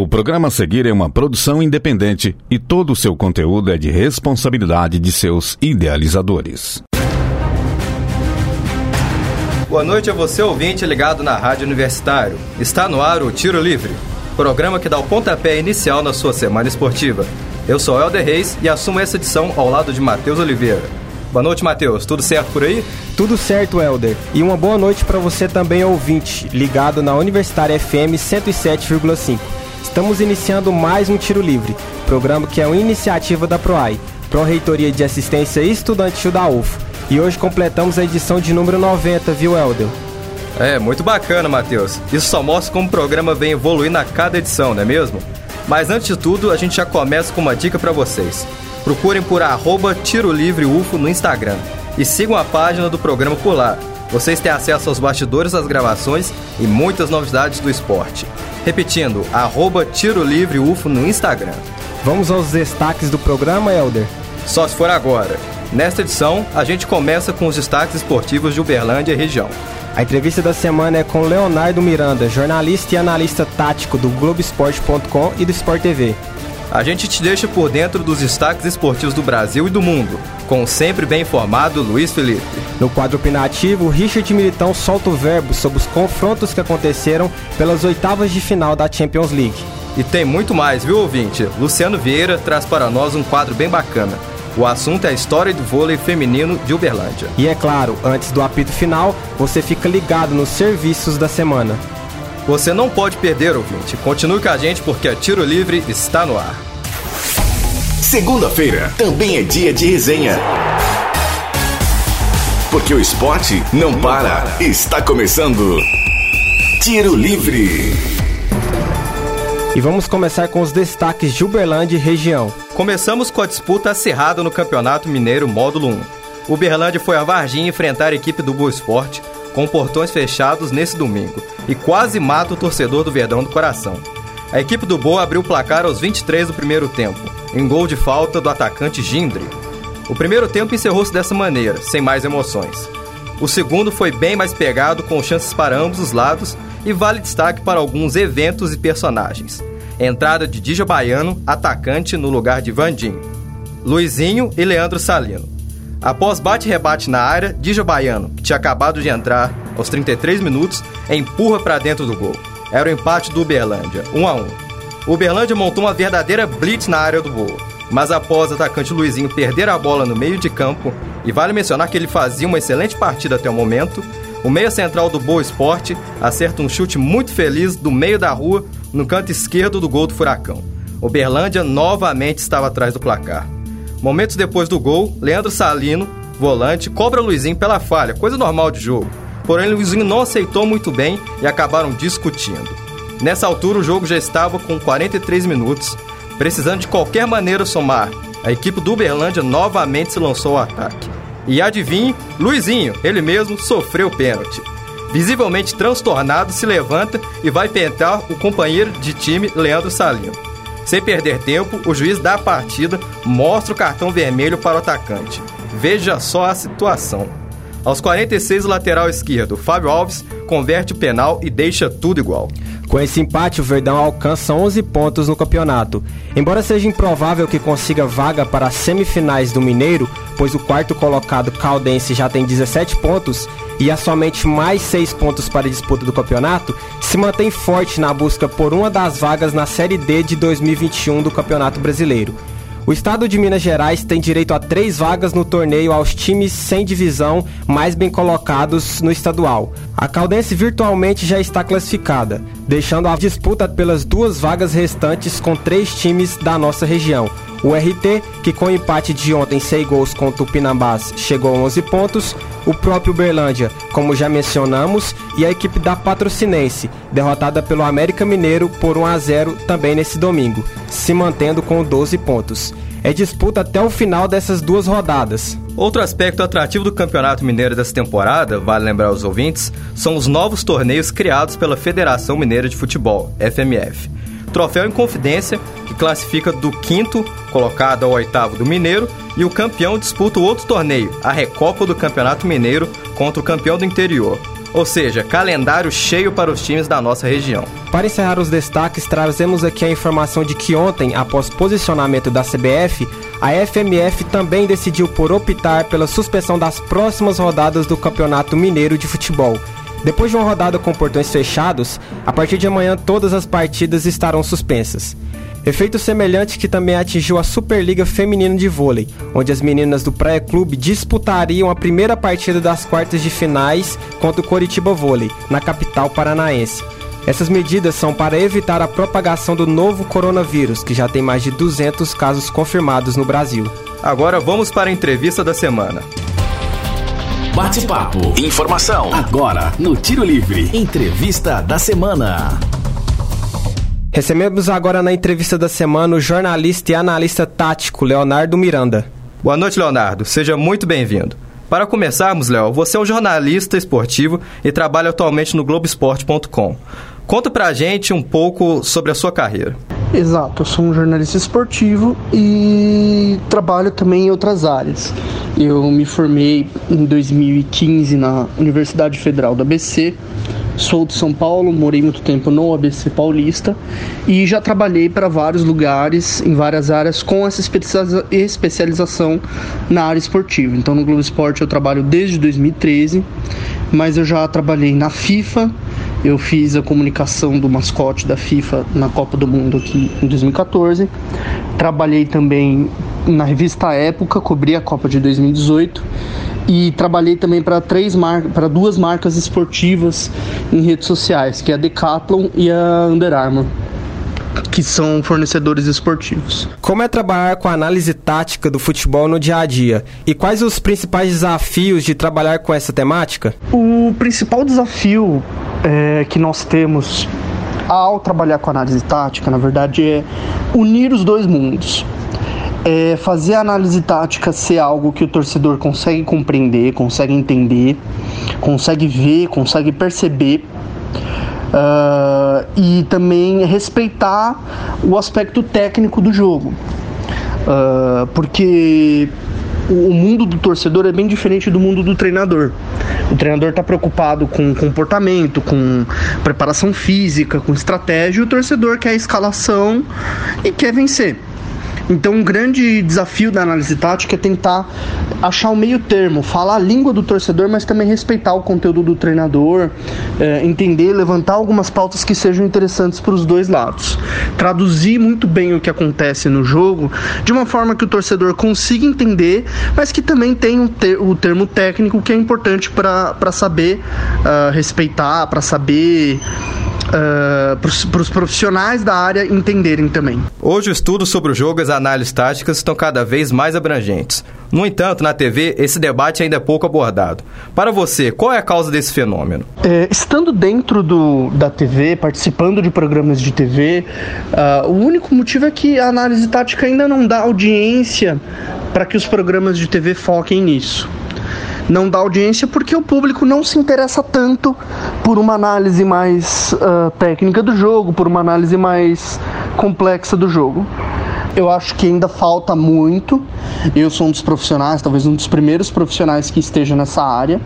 O programa a seguir é uma produção independente e todo o seu conteúdo é de responsabilidade de seus idealizadores. Boa noite a você, ouvinte ligado na Rádio Universitário. Está no ar o Tiro Livre, programa que dá o pontapé inicial na sua semana esportiva. Eu sou Helder Reis e assumo essa edição ao lado de Matheus Oliveira. Boa noite, Matheus. Tudo certo por aí? Tudo certo, Helder. E uma boa noite para você também, ouvinte, ligado na Universitária FM 107,5. Estamos iniciando mais um Tiro Livre, programa que é uma iniciativa da PROAI, Pró-Reitoria de Assistência Estudantil da UFO. E hoje completamos a edição de número 90, viu, Helder? É, muito bacana, Matheus. Isso só mostra como o programa vem evoluindo a cada edição, não é mesmo? Mas antes de tudo, a gente já começa com uma dica para vocês. Procurem por arroba Tiro Livre UFO no Instagram e sigam a página do programa por lá. Vocês têm acesso aos bastidores das gravações e muitas novidades do esporte. Repetindo, arroba Tiro Livre UFO no Instagram. Vamos aos destaques do programa, Helder? Só se for agora. Nesta edição, a gente começa com os destaques esportivos de Uberlândia e região. A entrevista da semana é com Leonardo Miranda, jornalista e analista tático do Globoesporte.com e do Sport TV. A gente te deixa por dentro dos destaques esportivos do Brasil e do mundo, com o sempre bem informado Luiz Felipe. No quadro opinativo, Richard Militão solta o verbo sobre os confrontos que aconteceram pelas oitavas de final da Champions League. E tem muito mais, viu, ouvinte? Luciano Vieira traz para nós um quadro bem bacana. O assunto é a história do vôlei feminino de Uberlândia. E é claro, antes do apito final, você fica ligado nos serviços da semana. Você não pode perder, ouvinte. Continue com a gente porque a Tiro Livre está no ar. Segunda-feira também é dia de resenha. Porque o esporte não para. Está começando. Tiro Livre. E vamos começar com os destaques de Uberlândia e região. Começamos com a disputa acirrada no Campeonato Mineiro Módulo 1. Uberlândia foi a Varginha enfrentar a equipe do Boa Esporte com portões fechados nesse domingo e quase mata o torcedor do Verdão do Coração. A equipe do Boa abriu o placar aos 23 do primeiro tempo, em gol de falta do atacante Gindre. O primeiro tempo encerrou-se dessa maneira, sem mais emoções. O segundo foi bem mais pegado, com chances para ambos os lados, e vale destaque para alguns eventos e personagens. Entrada de Dija Baiano, atacante no lugar de Vandim. Luizinho e Leandro Salino. Após bate-rebate na área, Dija Baiano, que tinha acabado de entrar aos 33 minutos, empurra para dentro do gol. Era o empate do Uberlândia, 1 a 1. O Uberlândia montou uma verdadeira blitz na área do gol, mas após o atacante Luizinho perder a bola no meio de campo, e vale mencionar que ele fazia uma excelente partida até o momento, o meia central do Boa Esporte acerta um chute muito feliz do meio da rua no canto esquerdo do gol do Furacão. O Berlândia novamente estava atrás do placar. Momentos depois do gol, Leandro Salino, volante, cobra Luizinho pela falha, coisa normal de jogo. Porém, Luizinho não aceitou muito bem e acabaram discutindo. Nessa altura, o jogo já estava com 43 minutos. Precisando de qualquer maneira somar, a equipe do Uberlândia novamente se lançou ao ataque. E adivinhe, Luizinho, ele mesmo, sofreu o pênalti. Visivelmente transtornado, se levanta e vai pentar o companheiro de time, Leandro Salino. Sem perder tempo, o juiz da partida mostra o cartão vermelho para o atacante. Veja só a situação. Aos 46, o lateral esquerdo, Fábio Alves, converte o penal e deixa tudo igual. Com esse empate, o Verdão alcança 11 pontos no campeonato. Embora seja improvável que consiga vaga para as semifinais do Mineiro, pois o quarto colocado Caldense já tem 17 pontos e há somente mais 6 pontos para a disputa do campeonato, se mantém forte na busca por uma das vagas na Série D de 2021 do Campeonato Brasileiro. O estado de Minas Gerais tem direito a três vagas no torneio aos times sem divisão mais bem colocados no estadual. A Caldense virtualmente já está classificada, deixando a disputa pelas duas vagas restantes com três times da nossa região. O RT, que com o empate de ontem 6 gols contra o Pinambás chegou a 11 pontos, o próprio Berlândia, como já mencionamos, e a equipe da Patrocinense, derrotada pelo América Mineiro por 1 a 0 também nesse domingo, se mantendo com 12 pontos. É disputa até o final dessas duas rodadas. Outro aspecto atrativo do Campeonato Mineiro dessa temporada, vale lembrar aos ouvintes, são os novos torneios criados pela Federação Mineira de Futebol, FMF. Troféu em Confidência, que classifica do quinto colocado ao oitavo do Mineiro, e o campeão disputa o outro torneio, a Recopa do Campeonato Mineiro, contra o campeão do interior. Ou seja, calendário cheio para os times da nossa região. Para encerrar os destaques, trazemos aqui a informação de que ontem, após posicionamento da CBF, a FMF também decidiu por optar pela suspensão das próximas rodadas do Campeonato Mineiro de Futebol. Depois de uma rodada com portões fechados, a partir de amanhã todas as partidas estarão suspensas. Efeito semelhante que também atingiu a Superliga Feminina de Vôlei, onde as meninas do Praia Clube disputariam a primeira partida das quartas de finais contra o Coritiba Vôlei, na capital paranaense. Essas medidas são para evitar a propagação do novo coronavírus, que já tem mais de 200 casos confirmados no Brasil. Agora vamos para a entrevista da semana. Bate-papo. Informação. Agora, no Tiro Livre. Entrevista da semana. Recebemos agora na entrevista da semana o jornalista e analista tático Leonardo Miranda. Boa noite, Leonardo. Seja muito bem-vindo. Para começarmos, Léo, você é um jornalista esportivo e trabalha atualmente no Globoesporte.com. Conta pra gente um pouco sobre a sua carreira. Exato, eu sou um jornalista esportivo e trabalho também em outras áreas. Eu me formei em 2015 na Universidade Federal do ABC, sou de São Paulo, morei muito tempo no ABC Paulista e já trabalhei para vários lugares, em várias áreas, com essa especialização na área esportiva. Então no Globo Esporte eu trabalho desde 2013, mas eu já trabalhei na FIFA, eu fiz a comunicação do mascote da FIFA na Copa do Mundo aqui em 2014. Trabalhei também na revista Época, cobri a Copa de 2018 e trabalhei também para três marcas, para duas marcas esportivas em redes sociais, que é a Decathlon e a Under Armour que são fornecedores esportivos. Como é trabalhar com a análise tática do futebol no dia a dia? E quais os principais desafios de trabalhar com essa temática? O principal desafio é, que nós temos ao trabalhar com análise tática, na verdade, é unir os dois mundos. É fazer a análise tática ser algo que o torcedor consegue compreender, consegue entender, consegue ver, consegue perceber. Uh, e também respeitar o aspecto técnico do jogo. Uh, porque o mundo do torcedor é bem diferente do mundo do treinador. O treinador está preocupado com comportamento, com preparação física, com estratégia, e o torcedor quer a escalação e quer vencer. Então, um grande desafio da análise tática é tentar achar o meio termo, falar a língua do torcedor, mas também respeitar o conteúdo do treinador, é, entender, levantar algumas pautas que sejam interessantes para os dois lados. Traduzir muito bem o que acontece no jogo de uma forma que o torcedor consiga entender, mas que também tenha ter, o termo técnico que é importante para saber uh, respeitar, para saber uh, para os profissionais da área entenderem também. Hoje o estudo sobre o jogo e as análises táticas estão cada vez mais abrangentes. No entanto, na TV, esse debate ainda é pouco abordado. Para você, qual é a causa desse fenômeno? É, estando dentro do, da TV, participando de programas de TV, uh, ah, o único motivo é que a análise tática ainda não dá audiência para que os programas de TV foquem nisso não dá audiência porque o público não se interessa tanto por uma análise mais uh, técnica do jogo, por uma análise mais complexa do jogo. Eu acho que ainda falta muito. Eu sou um dos profissionais, talvez um dos primeiros profissionais que esteja nessa área,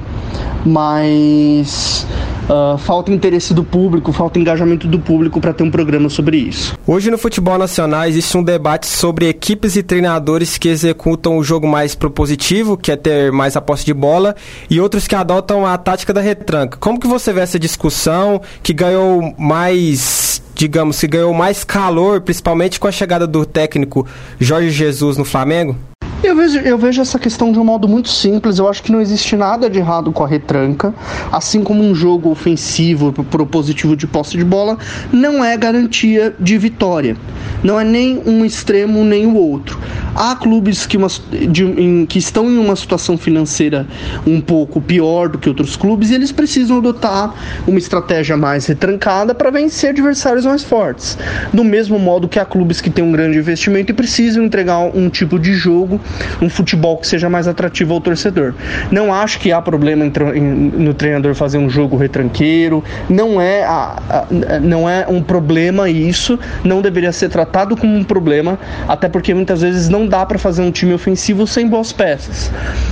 mas Uh, falta interesse do público, falta engajamento do público para ter um programa sobre isso. Hoje no futebol nacional existe um debate sobre equipes e treinadores que executam o jogo mais propositivo, que é ter mais a posse de bola, e outros que adotam a tática da retranca. Como que você vê essa discussão que ganhou mais digamos, que ganhou mais calor, principalmente com a chegada do técnico Jorge Jesus no Flamengo? Eu vejo, eu vejo essa questão de um modo muito simples. Eu acho que não existe nada de errado com a retranca. Assim como um jogo ofensivo, propositivo de posse de bola, não é garantia de vitória. Não é nem um extremo nem o outro. Há clubes que, uma, de, em, que estão em uma situação financeira um pouco pior do que outros clubes e eles precisam adotar uma estratégia mais retrancada para vencer adversários mais fortes. Do mesmo modo que há clubes que têm um grande investimento e precisam entregar um tipo de jogo um futebol que seja mais atrativo ao torcedor. Não acho que há problema no treinador fazer um jogo retranqueiro, não é, a, a, não é um problema isso, não deveria ser tratado como um problema, até porque muitas vezes não dá para fazer um time ofensivo sem boas peças.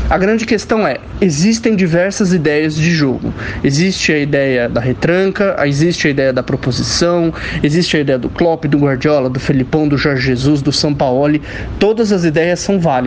A grande questão é: existem diversas ideias de jogo. Existe a ideia da retranca, existe a ideia da proposição, existe a ideia do Klopp, do Guardiola, do Felipão, do Jorge Jesus, do Sampaoli. Todas as ideias são válidas.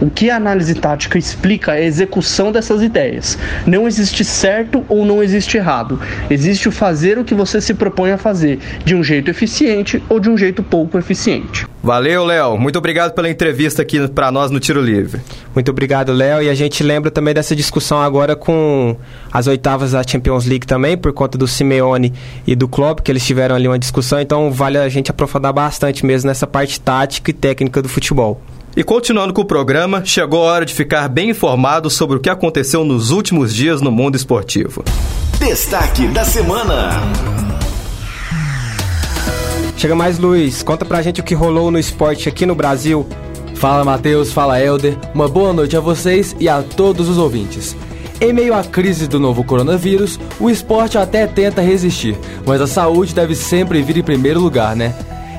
O que a análise tática explica é a execução dessas ideias. Não existe certo ou não existe errado. Existe o fazer o que você se propõe a fazer, de um jeito eficiente ou de um jeito pouco eficiente. Valeu, Léo. Muito obrigado pela entrevista aqui para nós no Tiro Livre. Muito obrigado, Léo. E a gente lembra também dessa discussão agora com as oitavas da Champions League também, por conta do Simeone e do Klopp, que eles tiveram ali uma discussão. Então vale a gente aprofundar bastante mesmo nessa parte tática e técnica do futebol. E continuando com o programa, chegou a hora de ficar bem informado sobre o que aconteceu nos últimos dias no mundo esportivo. Destaque da semana. Chega mais, Luiz. Conta pra gente o que rolou no esporte aqui no Brasil. Fala, Matheus. Fala, Helder. Uma boa noite a vocês e a todos os ouvintes. Em meio à crise do novo coronavírus, o esporte até tenta resistir, mas a saúde deve sempre vir em primeiro lugar, né?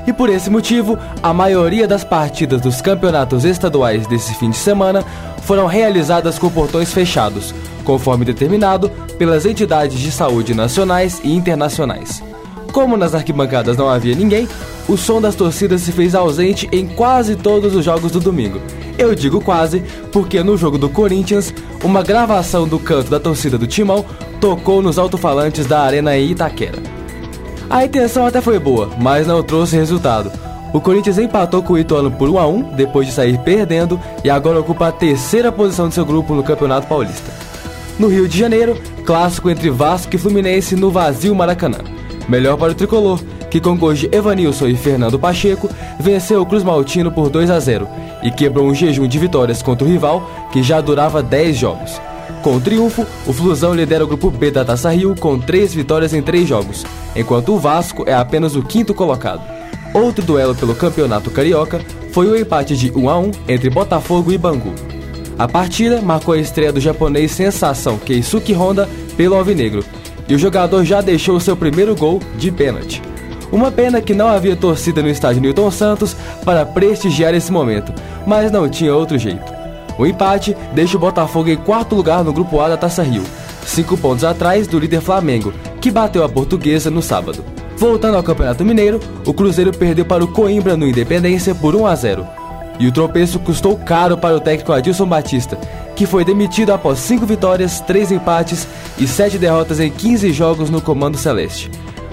E por esse motivo, a maioria das partidas dos campeonatos estaduais desse fim de semana foram realizadas com portões fechados, conforme determinado pelas entidades de saúde nacionais e internacionais. Como nas arquibancadas não havia ninguém, o som das torcidas se fez ausente em quase todos os jogos do domingo. Eu digo quase, porque no jogo do Corinthians, uma gravação do canto da torcida do Timão tocou nos alto-falantes da Arena Itaquera. A intenção até foi boa, mas não trouxe resultado. O Corinthians empatou com o Ituano por 1 a 1 depois de sair perdendo e agora ocupa a terceira posição de seu grupo no Campeonato Paulista. No Rio de Janeiro, clássico entre Vasco e Fluminense no vazio Maracanã. Melhor para o tricolor, que com gols de Evanilson e Fernando Pacheco venceu o Cruz Maltino por 2 a 0 e quebrou um jejum de vitórias contra o rival que já durava 10 jogos. Com o triunfo, o Flusão lidera o grupo B da Taça Rio com 3 vitórias em 3 jogos, enquanto o Vasco é apenas o quinto colocado. Outro duelo pelo Campeonato Carioca foi o empate de 1 a 1 entre Botafogo e Bangu. A partida marcou a estreia do japonês sensação Keisuke Honda pelo Alvinegro, e o jogador já deixou seu primeiro gol de pênalti. Uma pena que não havia torcida no estádio Newton Santos para prestigiar esse momento, mas não tinha outro jeito. O empate deixa o Botafogo em quarto lugar no Grupo A da Taça Rio, cinco pontos atrás do líder Flamengo, que bateu a Portuguesa no sábado. Voltando ao Campeonato Mineiro, o Cruzeiro perdeu para o Coimbra no Independência por 1 a 0. E o tropeço custou caro para o técnico Adilson Batista, que foi demitido após 5 vitórias, 3 empates e 7 derrotas em 15 jogos no Comando Celeste.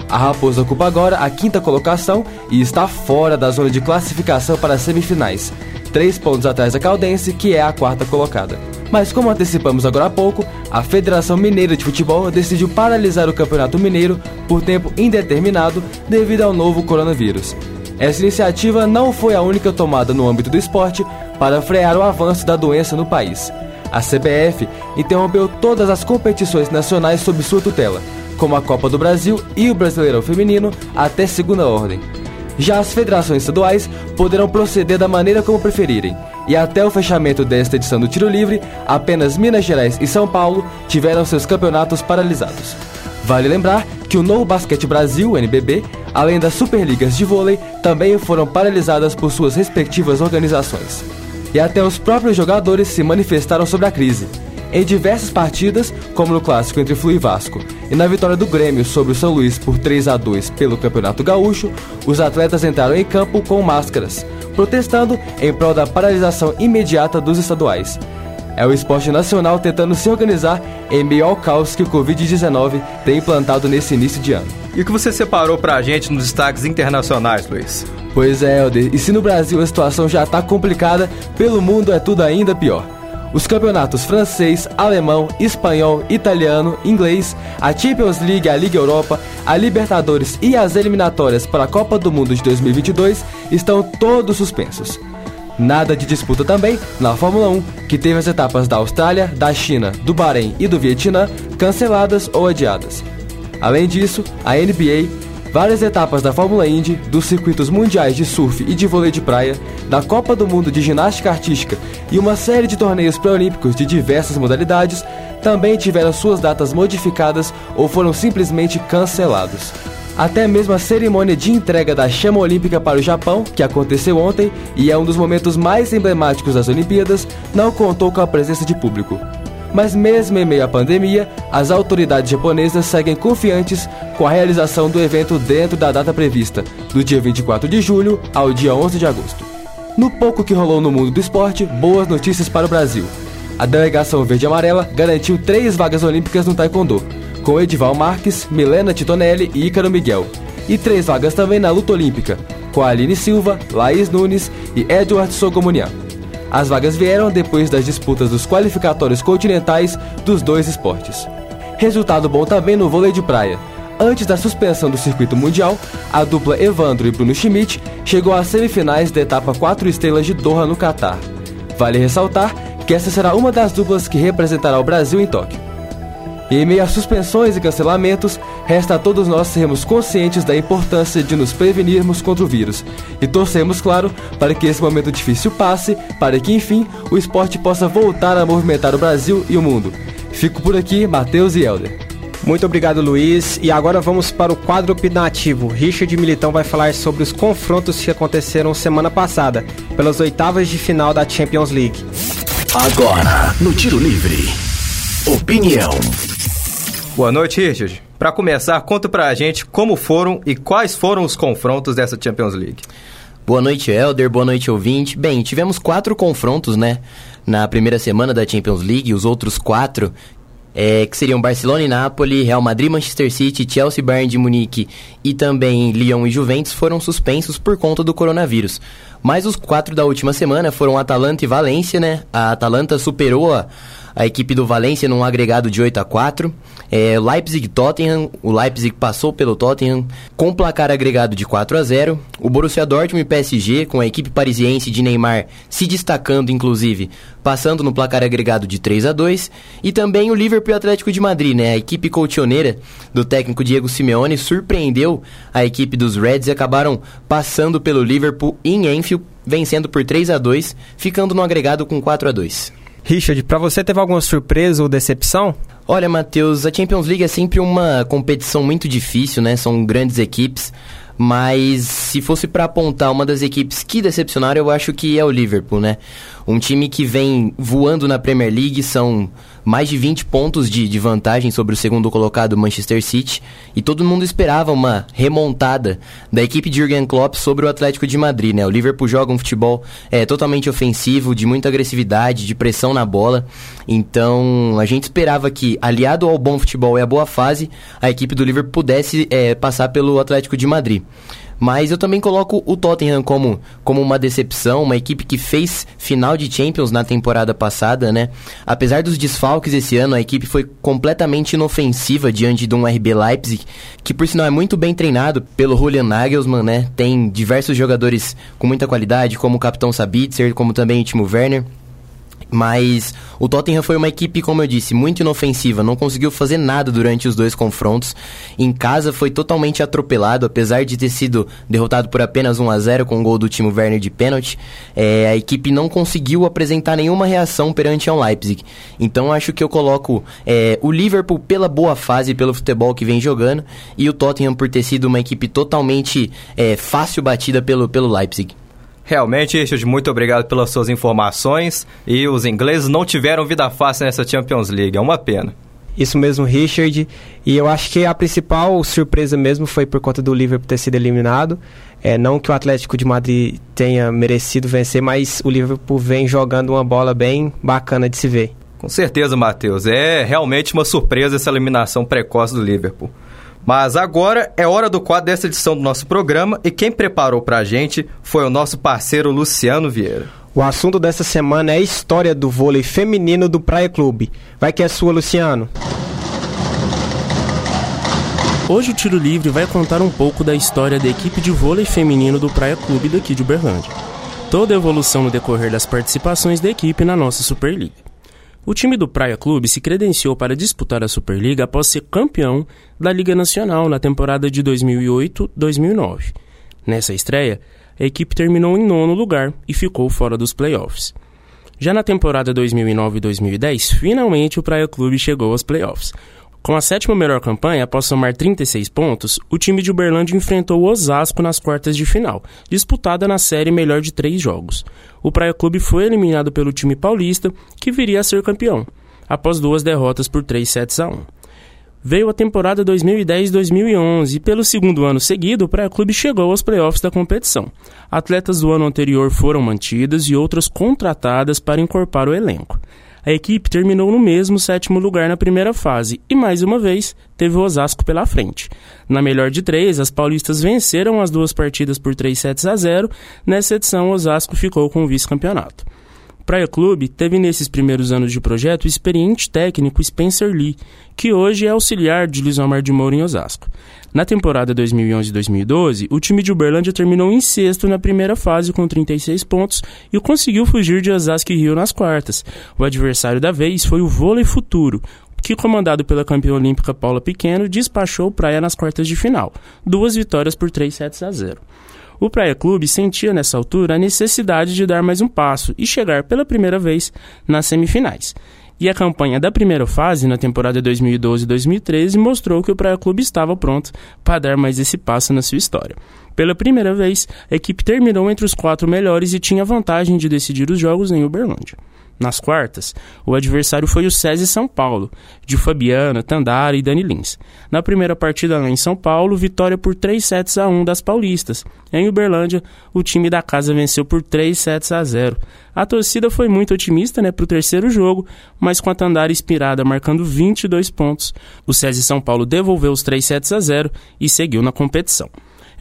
A Raposa ocupa agora a quinta colocação e está fora da zona de classificação para as semifinais, 3 pontos atrás da Caldense, que é a quarta colocada. Mas como antecipamos agora há pouco, a Federação Mineira de Futebol decidiu paralisar o Campeonato Mineiro por tempo indeterminado devido ao novo coronavírus. Essa iniciativa não foi a única tomada no âmbito do esporte para frear o avanço da doença no país. A CBF interrompeu todas as competições nacionais sob sua tutela, como a Copa do Brasil e o Brasileirão Feminino, até segunda ordem. Já as federações estaduais poderão proceder da maneira como preferirem, e até o fechamento desta edição do Tiro Livre, apenas Minas Gerais e São Paulo tiveram seus campeonatos paralisados. Vale lembrar que o Novo Basquete Brasil, NBB, além das Superligas de vôlei, também foram paralisadas por suas respectivas organizações. E até os próprios jogadores se manifestaram sobre a crise. Em diversas partidas, como no clássico entre Flu e Vasco, e na vitória do Grêmio sobre o São Luís por 3 a 2 pelo Campeonato Gaúcho, os atletas entraram em campo com máscaras, protestando em prol da paralisação imediata dos estaduais. É o esporte nacional tentando se organizar em meio ao caos que o Covid-19 tem implantado nesse início de ano. E o que você separou pra gente nos destaques internacionais, Luiz? Pois é, Helder, e se no Brasil a situação já tá complicada, pelo mundo é tudo ainda pior. Os campeonatos francês, alemão, espanhol, italiano, inglês, a Champions League, a Liga Europa, a Libertadores e as eliminatórias para a Copa do Mundo de 2022 estão todos suspensos. Nada de disputa também na Fórmula 1, que teve as etapas da Austrália, da China, do Bahrein e do Vietnã canceladas ou adiadas. Além disso, a NBA, várias etapas da Fórmula Indy, dos circuitos mundiais de surf e de vôlei de praia, da Copa do Mundo de Ginástica Artística e uma série de torneios pré-olímpicos de diversas modalidades também tiveram suas datas modificadas ou foram simplesmente cancelados. Até mesmo a cerimônia de entrega da chama olímpica para o Japão, que aconteceu ontem e é um dos momentos mais emblemáticos das Olimpíadas, não contou com a presença de público. Mas mesmo em meio à pandemia, as autoridades japonesas seguem confiantes com a realização do evento dentro da data prevista, do dia 24 de julho ao dia 11 de agosto. No pouco que rolou no mundo do esporte, boas notícias para o Brasil. A delegação verde-amarela garantiu três vagas olímpicas no Taekwondo, com Edival Marques, Milena Titonelli e Ícaro Miguel. E três vagas também na luta olímpica, com Aline Silva, Laís Nunes e Edward Sogomunian. As vagas vieram depois das disputas dos qualificatórios continentais dos dois esportes. Resultado bom também no vôlei de praia. Antes da suspensão do circuito mundial, a dupla Evandro e Bruno Schmidt chegou às semifinais da etapa 4 estrelas de Doha no Catar. Vale ressaltar que essa será uma das duplas que representará o Brasil em Tóquio. E em meio a suspensões e cancelamentos, resta a todos nós sermos conscientes da importância de nos prevenirmos contra o vírus. E torcemos, claro, para que esse momento difícil passe, para que, enfim, o esporte possa voltar a movimentar o Brasil e o mundo. Fico por aqui, Matheus e Helder. Muito obrigado, Luiz. E agora vamos para o quadro opinativo. Richard Militão vai falar sobre os confrontos que aconteceram semana passada, pelas oitavas de final da Champions League. Agora, no Tiro Livre. Opinião. Boa noite, Richard. Para começar, conta pra gente como foram e quais foram os confrontos dessa Champions League. Boa noite, Helder. Boa noite, ouvinte. Bem, tivemos quatro confrontos, né? Na primeira semana da Champions League, os outros quatro é, que seriam Barcelona e Napoli, Real Madrid, Manchester City, Chelsea, Bayern de Munique e também Lyon e Juventus foram suspensos por conta do coronavírus. Mas os quatro da última semana foram Atalanta e Valência, né? A Atalanta superou a, a equipe do Valência num agregado de 8 a 4 é, Leipzig Tottenham, o Leipzig passou pelo Tottenham com placar agregado de 4 a 0. O Borussia Dortmund e PSG, com a equipe parisiense de Neymar se destacando inclusive, passando no placar agregado de 3 a 2. E também o Liverpool e Atlético de Madrid, né? A equipe colchoneira do técnico Diego Simeone surpreendeu a equipe dos Reds e acabaram passando pelo Liverpool em Enfield, vencendo por 3 a 2, ficando no agregado com 4 a 2. Richard, para você teve alguma surpresa ou decepção? Olha, Matheus, a Champions League é sempre uma competição muito difícil, né? São grandes equipes. Mas se fosse para apontar uma das equipes que decepcionaram, eu acho que é o Liverpool, né? Um time que vem voando na Premier League, são mais de 20 pontos de, de vantagem sobre o segundo colocado Manchester City, e todo mundo esperava uma remontada da equipe de Jurgen Klopp sobre o Atlético de Madrid, né? O Liverpool joga um futebol é, totalmente ofensivo, de muita agressividade, de pressão na bola, então a gente esperava que, aliado ao bom futebol e à boa fase, a equipe do Liverpool pudesse é, passar pelo Atlético de Madrid. Mas eu também coloco o Tottenham como, como uma decepção, uma equipe que fez final de Champions na temporada passada, né? Apesar dos desfalques esse ano, a equipe foi completamente inofensiva diante de um RB Leipzig, que por sinal é muito bem treinado pelo Julian Nagelsmann, né? Tem diversos jogadores com muita qualidade, como o capitão Sabitzer, como também o Timo Werner. Mas o Tottenham foi uma equipe, como eu disse, muito inofensiva, não conseguiu fazer nada durante os dois confrontos. Em casa foi totalmente atropelado, apesar de ter sido derrotado por apenas 1 a 0 com o gol do Timo Werner de pênalti. É, a equipe não conseguiu apresentar nenhuma reação perante o Leipzig. Então acho que eu coloco é, o Liverpool pela boa fase, pelo futebol que vem jogando, e o Tottenham por ter sido uma equipe totalmente é, fácil batida pelo, pelo Leipzig. Realmente, Richard, muito obrigado pelas suas informações. E os ingleses não tiveram vida fácil nessa Champions League, é uma pena. Isso mesmo, Richard. E eu acho que a principal surpresa mesmo foi por conta do Liverpool ter sido eliminado. É, não que o Atlético de Madrid tenha merecido vencer, mas o Liverpool vem jogando uma bola bem bacana de se ver. Com certeza, Matheus. É realmente uma surpresa essa eliminação precoce do Liverpool. Mas agora é hora do quadro dessa edição do nosso programa e quem preparou pra gente foi o nosso parceiro Luciano Vieira. O assunto dessa semana é a história do vôlei feminino do Praia Clube. Vai que é sua, Luciano. Hoje o Tiro Livre vai contar um pouco da história da equipe de vôlei feminino do Praia Clube daqui de Uberlândia. Toda a evolução no decorrer das participações da equipe na nossa Superliga. O time do Praia Clube se credenciou para disputar a Superliga após ser campeão da Liga Nacional na temporada de 2008-2009. Nessa estreia, a equipe terminou em nono lugar e ficou fora dos playoffs. Já na temporada 2009-2010, finalmente o Praia Clube chegou aos playoffs. Com a sétima melhor campanha, após somar 36 pontos, o time de Uberlândia enfrentou o Osasco nas quartas de final, disputada na série melhor de três jogos. O Praia Clube foi eliminado pelo time paulista, que viria a ser campeão, após duas derrotas por 3 sets a 1 veio a temporada 2010-2011 e pelo segundo ano seguido o Praia Clube chegou aos playoffs da competição. Atletas do ano anterior foram mantidas e outras contratadas para incorporar o elenco. A equipe terminou no mesmo sétimo lugar na primeira fase e, mais uma vez, teve o Osasco pela frente. Na melhor de três, as paulistas venceram as duas partidas por 3 sets a 0. Nessa edição, o Osasco ficou com o vice-campeonato. Praia Clube teve nesses primeiros anos de projeto o experiente técnico Spencer Lee, que hoje é auxiliar de Luiz Omar de Moura em Osasco. Na temporada 2011-2012, o time de Uberlândia terminou em sexto na primeira fase com 36 pontos e conseguiu fugir de Osasco e Rio nas quartas. O adversário da vez foi o Vôlei Futuro, que, comandado pela campeã olímpica Paula Pequeno, despachou Praia nas quartas de final, duas vitórias por 3 sets a 0. O Praia Clube sentia nessa altura a necessidade de dar mais um passo e chegar pela primeira vez nas semifinais. E a campanha da primeira fase, na temporada 2012-2013, mostrou que o Praia Clube estava pronto para dar mais esse passo na sua história. Pela primeira vez, a equipe terminou entre os quatro melhores e tinha vantagem de decidir os jogos em Uberlândia. Nas quartas, o adversário foi o SESI São Paulo, de Fabiana, Tandara e Dani Lins. Na primeira partida lá em São Paulo, vitória por 3 sets a 1 das paulistas. Em Uberlândia, o time da casa venceu por 3 sets a 0. A torcida foi muito otimista né, para o terceiro jogo, mas com a Tandara inspirada marcando 22 pontos, o SESI São Paulo devolveu os 3 sets a 0 e seguiu na competição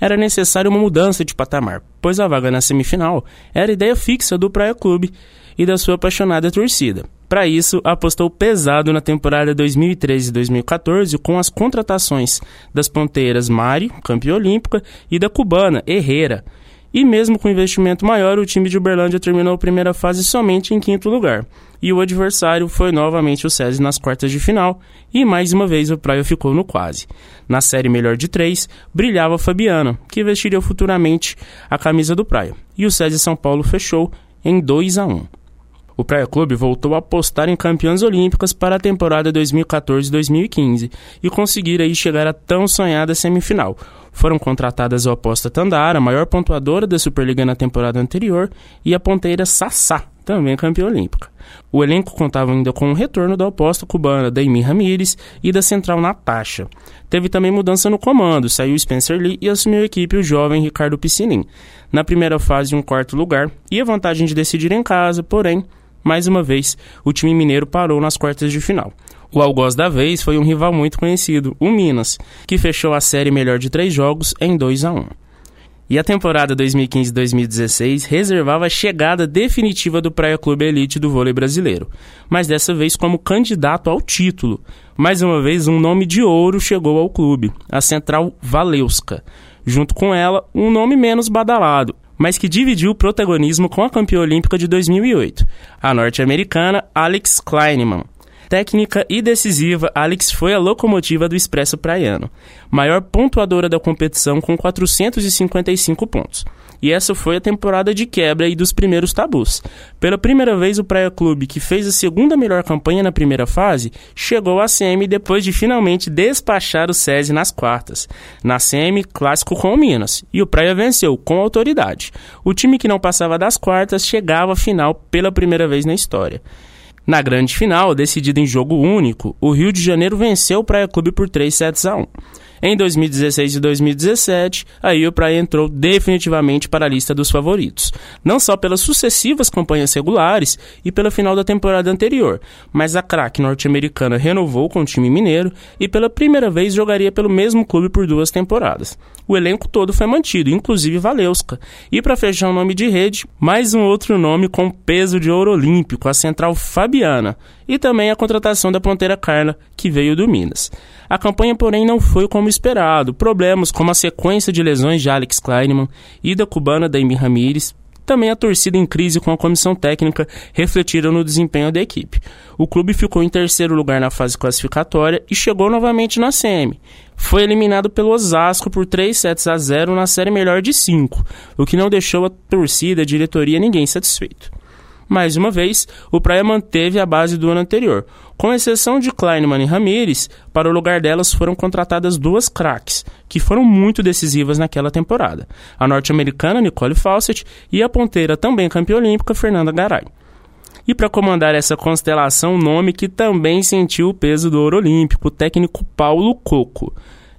era necessária uma mudança de patamar, pois a vaga na semifinal era ideia fixa do Praia Clube e da sua apaixonada torcida. Para isso, apostou pesado na temporada 2013-2014 com as contratações das ponteiras Mari, campeã olímpica, e da cubana Herrera. E mesmo com investimento maior, o time de Uberlândia terminou a primeira fase somente em quinto lugar. E o adversário foi novamente o SESI nas quartas de final, e mais uma vez o Praia ficou no quase. Na série melhor de três, brilhava a Fabiana, que vestiria futuramente a camisa do Praia. E o SESI São Paulo fechou em 2 a 1 o Praia Clube voltou a apostar em campeãs olímpicas para a temporada 2014-2015 e conseguir aí chegar à tão sonhada semifinal. Foram contratadas a Oposta Tandara, a maior pontuadora da Superliga na temporada anterior, e a ponteira Sassá, também campeã olímpica. O elenco contava ainda com o retorno da oposta cubana Daimi Ramírez e da central Natasha. Teve também mudança no comando, saiu Spencer Lee e assumiu a equipe o jovem Ricardo Piscinin. Na primeira fase, um quarto lugar e a vantagem de decidir em casa, porém, mais uma vez, o time mineiro parou nas quartas de final. O algoz da vez foi um rival muito conhecido, o Minas, que fechou a série melhor de três jogos em 2 a 1 e a temporada 2015-2016 reservava a chegada definitiva do Praia Clube Elite do vôlei brasileiro, mas dessa vez como candidato ao título. Mais uma vez, um nome de ouro chegou ao clube, a Central Valeuska. Junto com ela, um nome menos badalado, mas que dividiu o protagonismo com a campeã olímpica de 2008, a norte-americana Alex Kleinman. Técnica e decisiva, Alex foi a locomotiva do Expresso Praiano, maior pontuadora da competição com 455 pontos. E essa foi a temporada de quebra e dos primeiros tabus. Pela primeira vez, o Praia Clube, que fez a segunda melhor campanha na primeira fase, chegou à semi depois de finalmente despachar o SESI nas quartas. Na semi, clássico com o Minas. E o Praia venceu com autoridade. O time que não passava das quartas chegava à final pela primeira vez na história. Na grande final, decidida em jogo único, o Rio de Janeiro venceu o Praia Clube por 3 sets a 1. Em 2016 e 2017, aí o Praia entrou definitivamente para a lista dos favoritos, não só pelas sucessivas campanhas regulares e pela final da temporada anterior, mas a craque norte-americana renovou com o time mineiro e pela primeira vez jogaria pelo mesmo clube por duas temporadas. O elenco todo foi mantido, inclusive Valeuska. E para fechar o nome de rede, mais um outro nome com peso de ouro olímpico, a central Fabiana, e também a contratação da ponteira Carla, que veio do Minas. A campanha, porém, não foi como esperado. Problemas como a sequência de lesões de Alex Kleinman e da cubana Daimi Ramírez, também a torcida em crise com a comissão técnica refletiram no desempenho da equipe. O clube ficou em terceiro lugar na fase classificatória e chegou novamente na semi. Foi eliminado pelo Osasco por 3 sets a 0 na série melhor de 5, o que não deixou a torcida, a diretoria ninguém satisfeito. Mais uma vez, o Praia manteve a base do ano anterior, Com exceção de Kleinman e Ramires, para o lugar delas foram contratadas duas craques, que foram muito decisivas naquela temporada: a norte-americana Nicole Fawcett e a ponteira também campeã olímpica Fernanda Garay. E para comandar essa constelação, nome que também sentiu o peso do ouro olímpico, o técnico Paulo Coco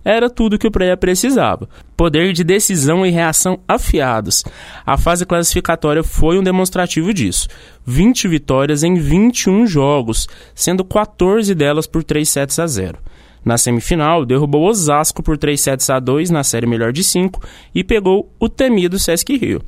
era tudo que o Praia precisava. Poder de decisão e reação afiados. A fase classificatória foi um demonstrativo disso. 20 vitórias em 21 jogos, sendo 14 delas por 3 sets a 0. Na semifinal, derrubou Osasco por 3 sets a 2 na série melhor de 5 e pegou o temido Sesc Rio.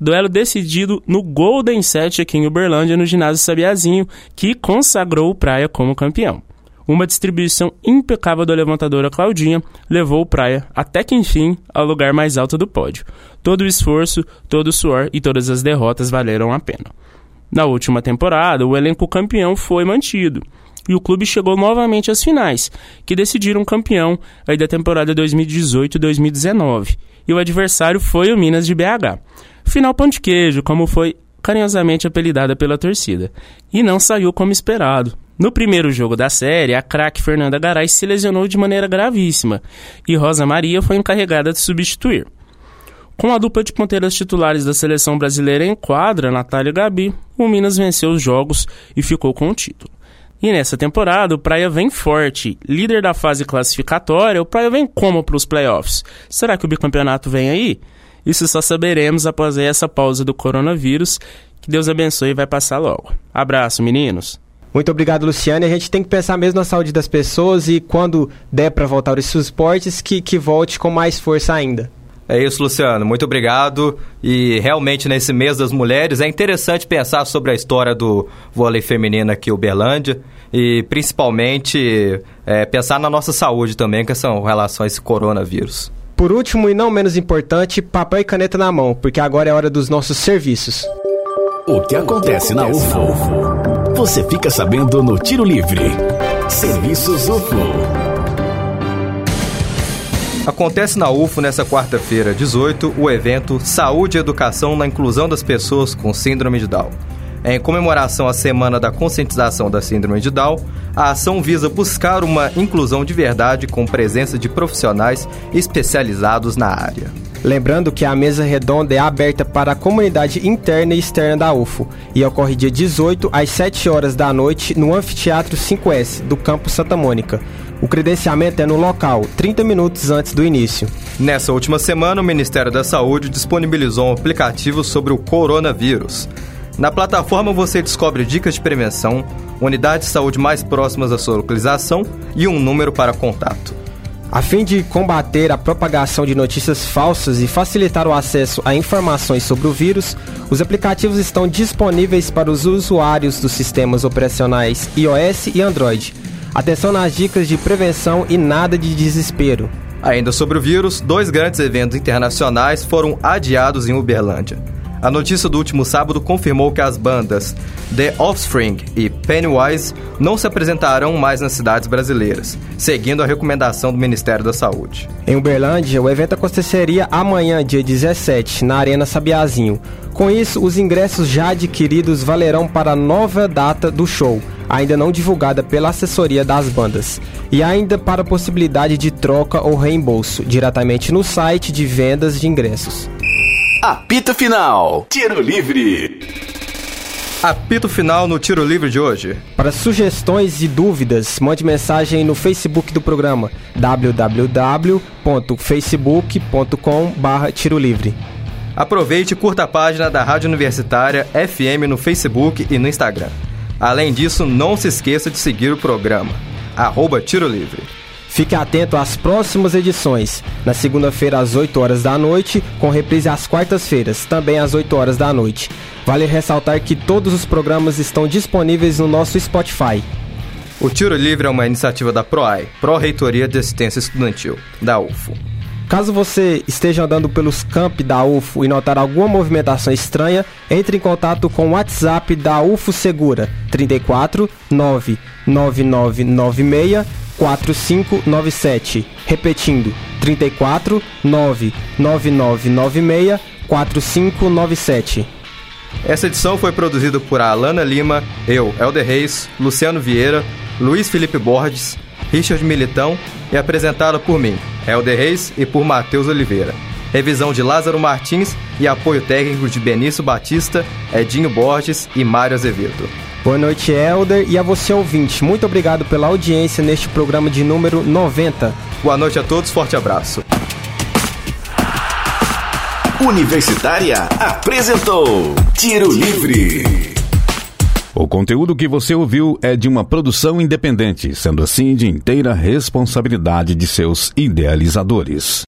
Duelo decidido no Golden Set aqui em Uberlândia, no ginásio Sabiazinho, que consagrou o Praia como campeão. Uma distribuição impecável da levantadora Claudinha levou o Praia, até que enfim, ao lugar mais alto do pódio. Todo o esforço, todo o suor e todas as derrotas valeram a pena. Na última temporada, o elenco campeão foi mantido e o clube chegou novamente às finais, que decidiram campeão aí da temporada 2018-2019. E o adversário foi o Minas de BH. Final pão de queijo, como foi carinhosamente apelidada pela torcida. E não saiu como esperado. No primeiro jogo da série, a craque Fernanda Garay se lesionou de maneira gravíssima e Rosa Maria foi encarregada de substituir. Com a dupla de ponteiras titulares da seleção brasileira em quadra, Natália e Gabi, o Minas venceu os jogos e ficou com o título. E nessa temporada, o Praia vem forte. Líder da fase classificatória, o Praia vem como para os playoffs? Será que o bicampeonato vem aí? Isso só saberemos após essa pausa do coronavírus. Que Deus abençoe e vai passar logo. Abraço, meninos! Muito obrigado, Luciane. A gente tem que pensar mesmo na saúde das pessoas e quando der para voltar esses esportes, que, que volte com mais força ainda. É isso, Luciano. Muito obrigado. E realmente, nesse mês das mulheres, é interessante pensar sobre a história do vôlei feminino aqui em Uberlândia e, principalmente, é, pensar na nossa saúde também, que são relação a esse coronavírus. Por último e não menos importante, papel e caneta na mão, porque agora é hora dos nossos serviços. O que acontece na UFO? Você fica sabendo no Tiro Livre. Serviços UFO. Acontece na UFO nessa quarta-feira, 18, o evento Saúde e Educação na Inclusão das Pessoas com Síndrome de Down. Em comemoração à Semana da Conscientização da Síndrome de Down, a ação visa buscar uma inclusão de verdade com presença de profissionais especializados na área. Lembrando que a mesa redonda é aberta para a comunidade interna e externa da UFO e ocorre dia 18 às 7 horas da noite no Anfiteatro 5S do Campo Santa Mônica. O credenciamento é no local, 30 minutos antes do início. Nessa última semana, o Ministério da Saúde disponibilizou um aplicativo sobre o coronavírus. Na plataforma você descobre dicas de prevenção, unidades de saúde mais próximas da sua localização e um número para contato. A fim de combater a propagação de notícias falsas e facilitar o acesso a informações sobre o vírus, os aplicativos estão disponíveis para os usuários dos sistemas operacionais iOS e Android. Atenção nas dicas de prevenção e nada de desespero. Ainda sobre o vírus, dois grandes eventos internacionais foram adiados em Uberlândia. A notícia do último sábado confirmou que as bandas The Offspring e Pennywise não se apresentarão mais nas cidades brasileiras, seguindo a recomendação do Ministério da Saúde. Em Uberlândia, o evento aconteceria amanhã, dia 17, na Arena Sabiazinho. Com isso, os ingressos já adquiridos valerão para a nova data do show, ainda não divulgada pela assessoria das bandas, e ainda para a possibilidade de troca ou reembolso, diretamente no site de vendas de ingressos. Apito Final. Tiro Livre. Apito final no tiro livre de hoje. Para sugestões e dúvidas, mande mensagem no Facebook do programa www.facebook.com.br Tiro Livre. Aproveite e curta a página da Rádio Universitária FM no Facebook e no Instagram. Além disso, não se esqueça de seguir o programa. Arroba Tiro Livre. Fique atento às próximas edições. Na segunda-feira, às 8 horas da noite, com reprise às quartas-feiras, também às 8 horas da noite. Vale ressaltar que todos os programas estão disponíveis no nosso Spotify. O Tiro Livre é uma iniciativa da PROAI, Pró-Reitoria de Assistência Estudantil, da UFO. Caso você esteja andando pelos campi da UFO e notar alguma movimentação estranha, entre em contato com o WhatsApp da UFO Segura 34 99996 4597. Repetindo, 34 99996 4597. Essa edição foi produzida por Alana Lima, eu, Helder Reis, Luciano Vieira, Luiz Felipe Borges, Richard Militão e apresentada por mim, Helder Reis e por Matheus Oliveira. Revisão de Lázaro Martins e apoio técnico de Benício Batista, Edinho Borges e Mário Azevedo. Boa noite, Helder, e a você ouvinte. Muito obrigado pela audiência neste programa de número 90. Boa noite a todos, forte abraço. Universitária apresentou Tiro Livre. O conteúdo que você ouviu é de uma produção independente, sendo assim de inteira responsabilidade de seus idealizadores.